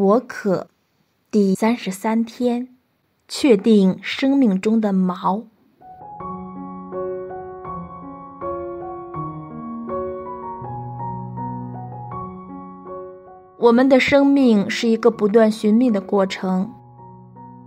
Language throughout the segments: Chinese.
我可，第三十三天，确定生命中的锚。我们的生命是一个不断寻觅的过程，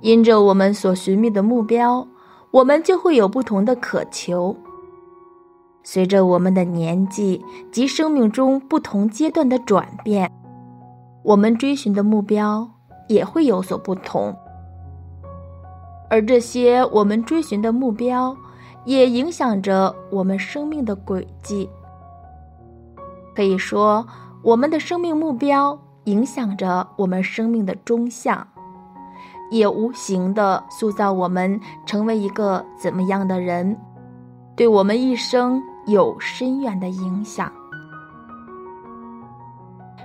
因着我们所寻觅的目标，我们就会有不同的渴求。随着我们的年纪及生命中不同阶段的转变，我们追寻的目标也会有所不同。而这些我们追寻的目标，也影响着我们生命的轨迹。可以说，我们的生命目标影响着我们生命的终向，也无形的塑造我们成为一个怎么样的人，对我们一生。有深远的影响。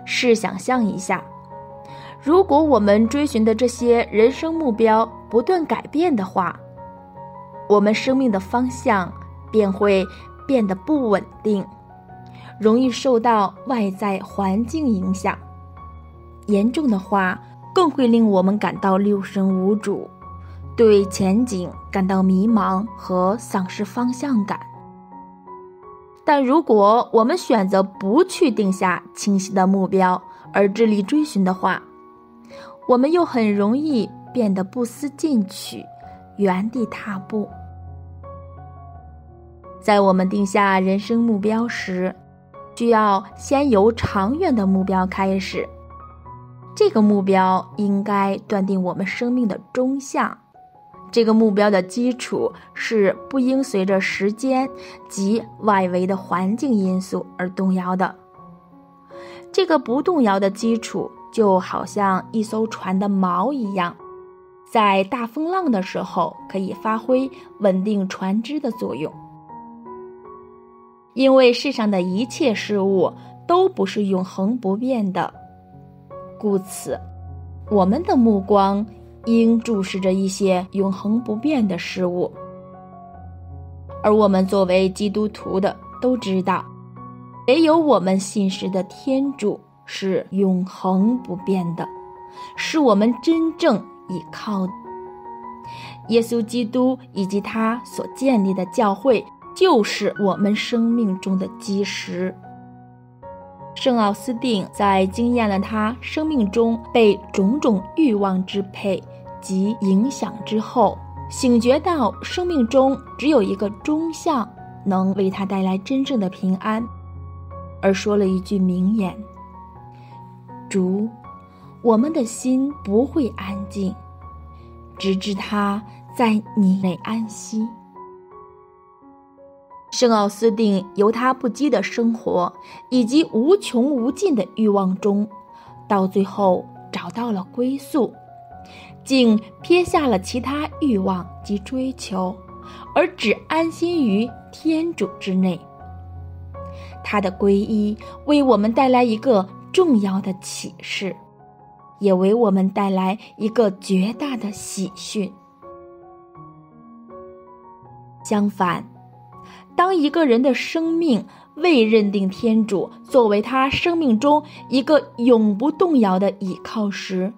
试想象一下，如果我们追寻的这些人生目标不断改变的话，我们生命的方向便会变得不稳定，容易受到外在环境影响。严重的话，更会令我们感到六神无主，对前景感到迷茫和丧失方向感。但如果我们选择不去定下清晰的目标而致力追寻的话，我们又很容易变得不思进取，原地踏步。在我们定下人生目标时，需要先由长远的目标开始，这个目标应该断定我们生命的中向。这个目标的基础是不应随着时间及外围的环境因素而动摇的。这个不动摇的基础就好像一艘船的锚一样，在大风浪的时候可以发挥稳定船只的作用。因为世上的一切事物都不是永恒不变的，故此，我们的目光。应注视着一些永恒不变的事物，而我们作为基督徒的都知道，唯有我们信实的天主是永恒不变的，是我们真正依靠。耶稣基督以及他所建立的教会，就是我们生命中的基石。圣奥斯定在经验了他生命中被种种欲望支配。及影响之后，醒觉到生命中只有一个中向能为他带来真正的平安，而说了一句名言：“主，我们的心不会安静，直至他在你内安息。”圣奥斯定由他不羁的生活以及无穷无尽的欲望中，到最后找到了归宿。竟撇下了其他欲望及追求，而只安心于天主之内。他的皈依为我们带来一个重要的启示，也为我们带来一个绝大的喜讯。相反，当一个人的生命未认定天主作为他生命中一个永不动摇的依靠时，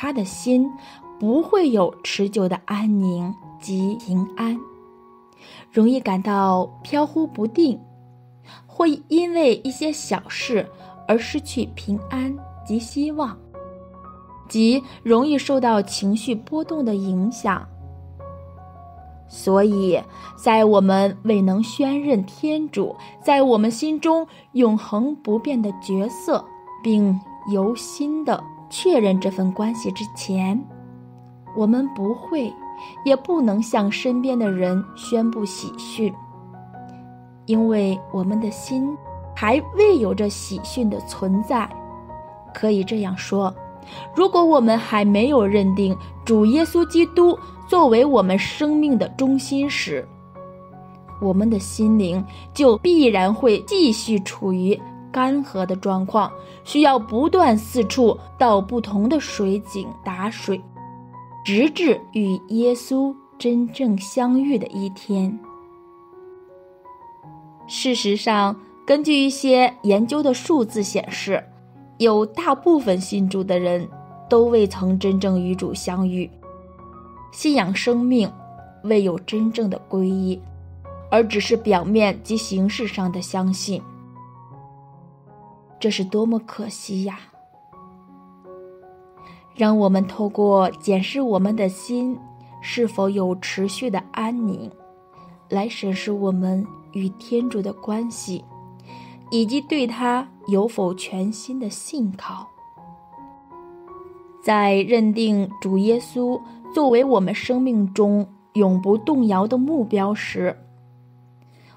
他的心不会有持久的安宁及平安，容易感到飘忽不定，会因为一些小事而失去平安及希望，即容易受到情绪波动的影响。所以在我们未能宣认天主在我们心中永恒不变的角色，并由心的。确认这份关系之前，我们不会，也不能向身边的人宣布喜讯，因为我们的心还未有着喜讯的存在。可以这样说，如果我们还没有认定主耶稣基督作为我们生命的中心时，我们的心灵就必然会继续处于。干涸的状况需要不断四处到不同的水井打水，直至与耶稣真正相遇的一天。事实上，根据一些研究的数字显示，有大部分信主的人都未曾真正与主相遇。信仰生命未有真正的皈依，而只是表面及形式上的相信。这是多么可惜呀！让我们透过检视我们的心是否有持续的安宁，来审视我们与天主的关系，以及对他有否全心的信靠。在认定主耶稣作为我们生命中永不动摇的目标时，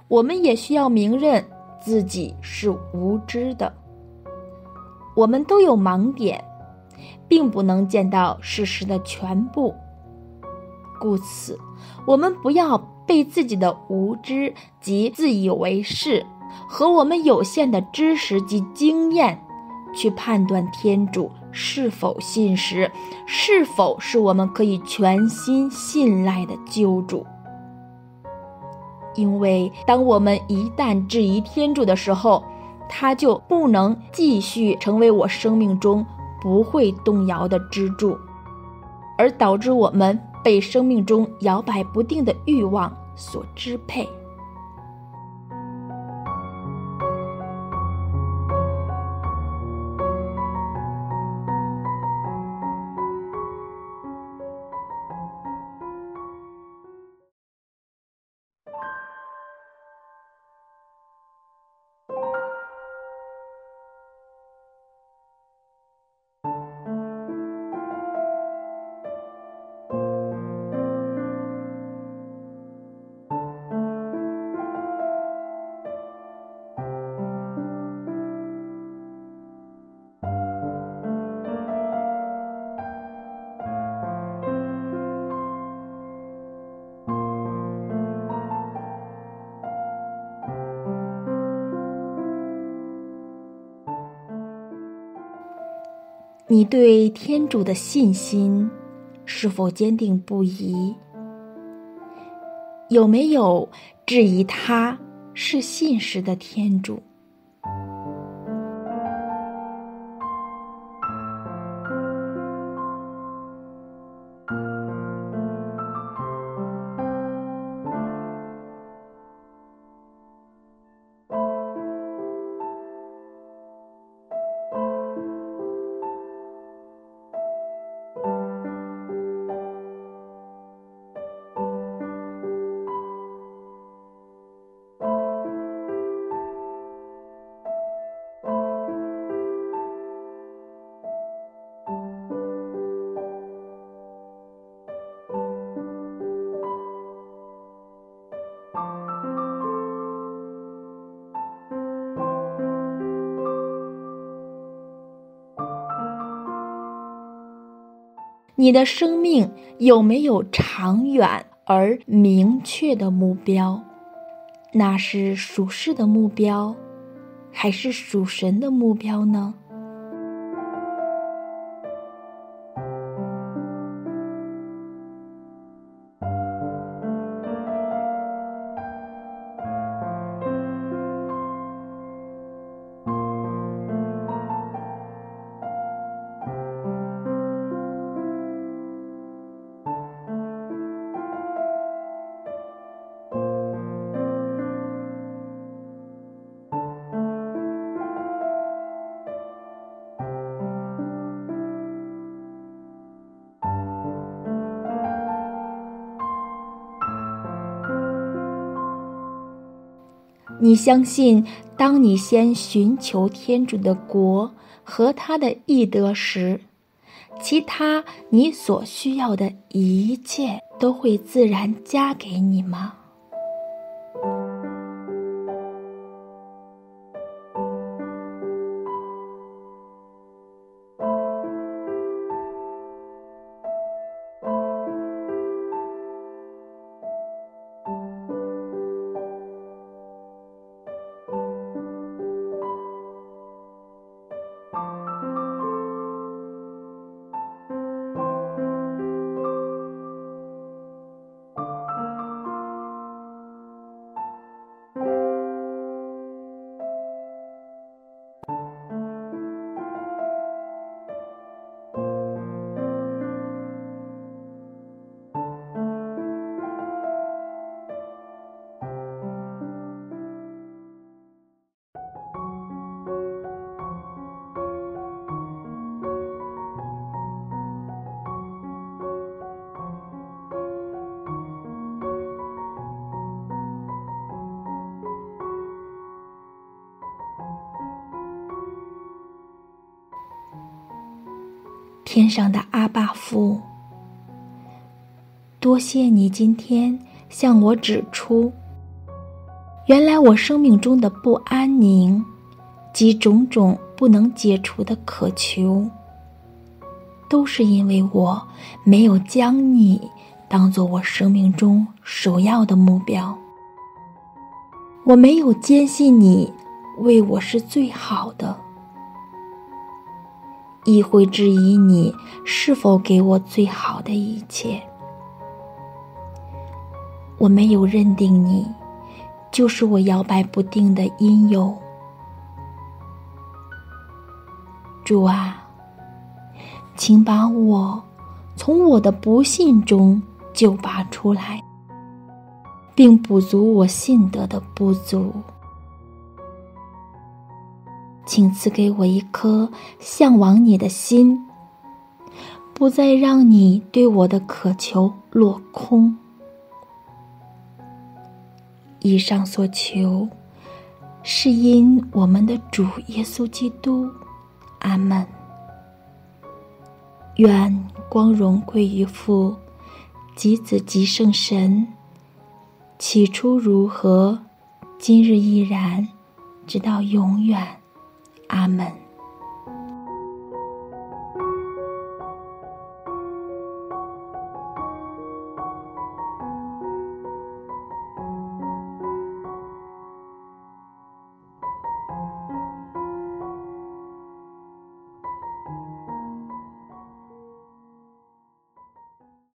我们也需要明认自己是无知的。我们都有盲点。并不能见到事实的全部，故此，我们不要被自己的无知及自以为是和我们有限的知识及经验，去判断天主是否信实，是否是我们可以全心信赖的救主。因为当我们一旦质疑天主的时候，它就不能继续成为我生命中。不会动摇的支柱，而导致我们被生命中摇摆不定的欲望所支配。你对天主的信心是否坚定不移？有没有质疑他是信实的天主？你的生命有没有长远而明确的目标？那是属世的目标，还是属神的目标呢？你相信，当你先寻求天主的国和他的义德时，其他你所需要的一切都会自然加给你吗？天上的阿爸父，多谢你今天向我指出，原来我生命中的不安宁及种种不能解除的渴求，都是因为我没有将你当做我生命中首要的目标，我没有坚信你为我是最好的。亦会质疑你是否给我最好的一切。我没有认定你，就是我摇摆不定的因由。主啊，请把我从我的不信中救拔出来，并补足我信德的不足。请赐给我一颗向往你的心，不再让你对我的渴求落空。以上所求，是因我们的主耶稣基督。阿门。愿光荣归于父，及子，及圣神。起初如何，今日依然，直到永远。阿门。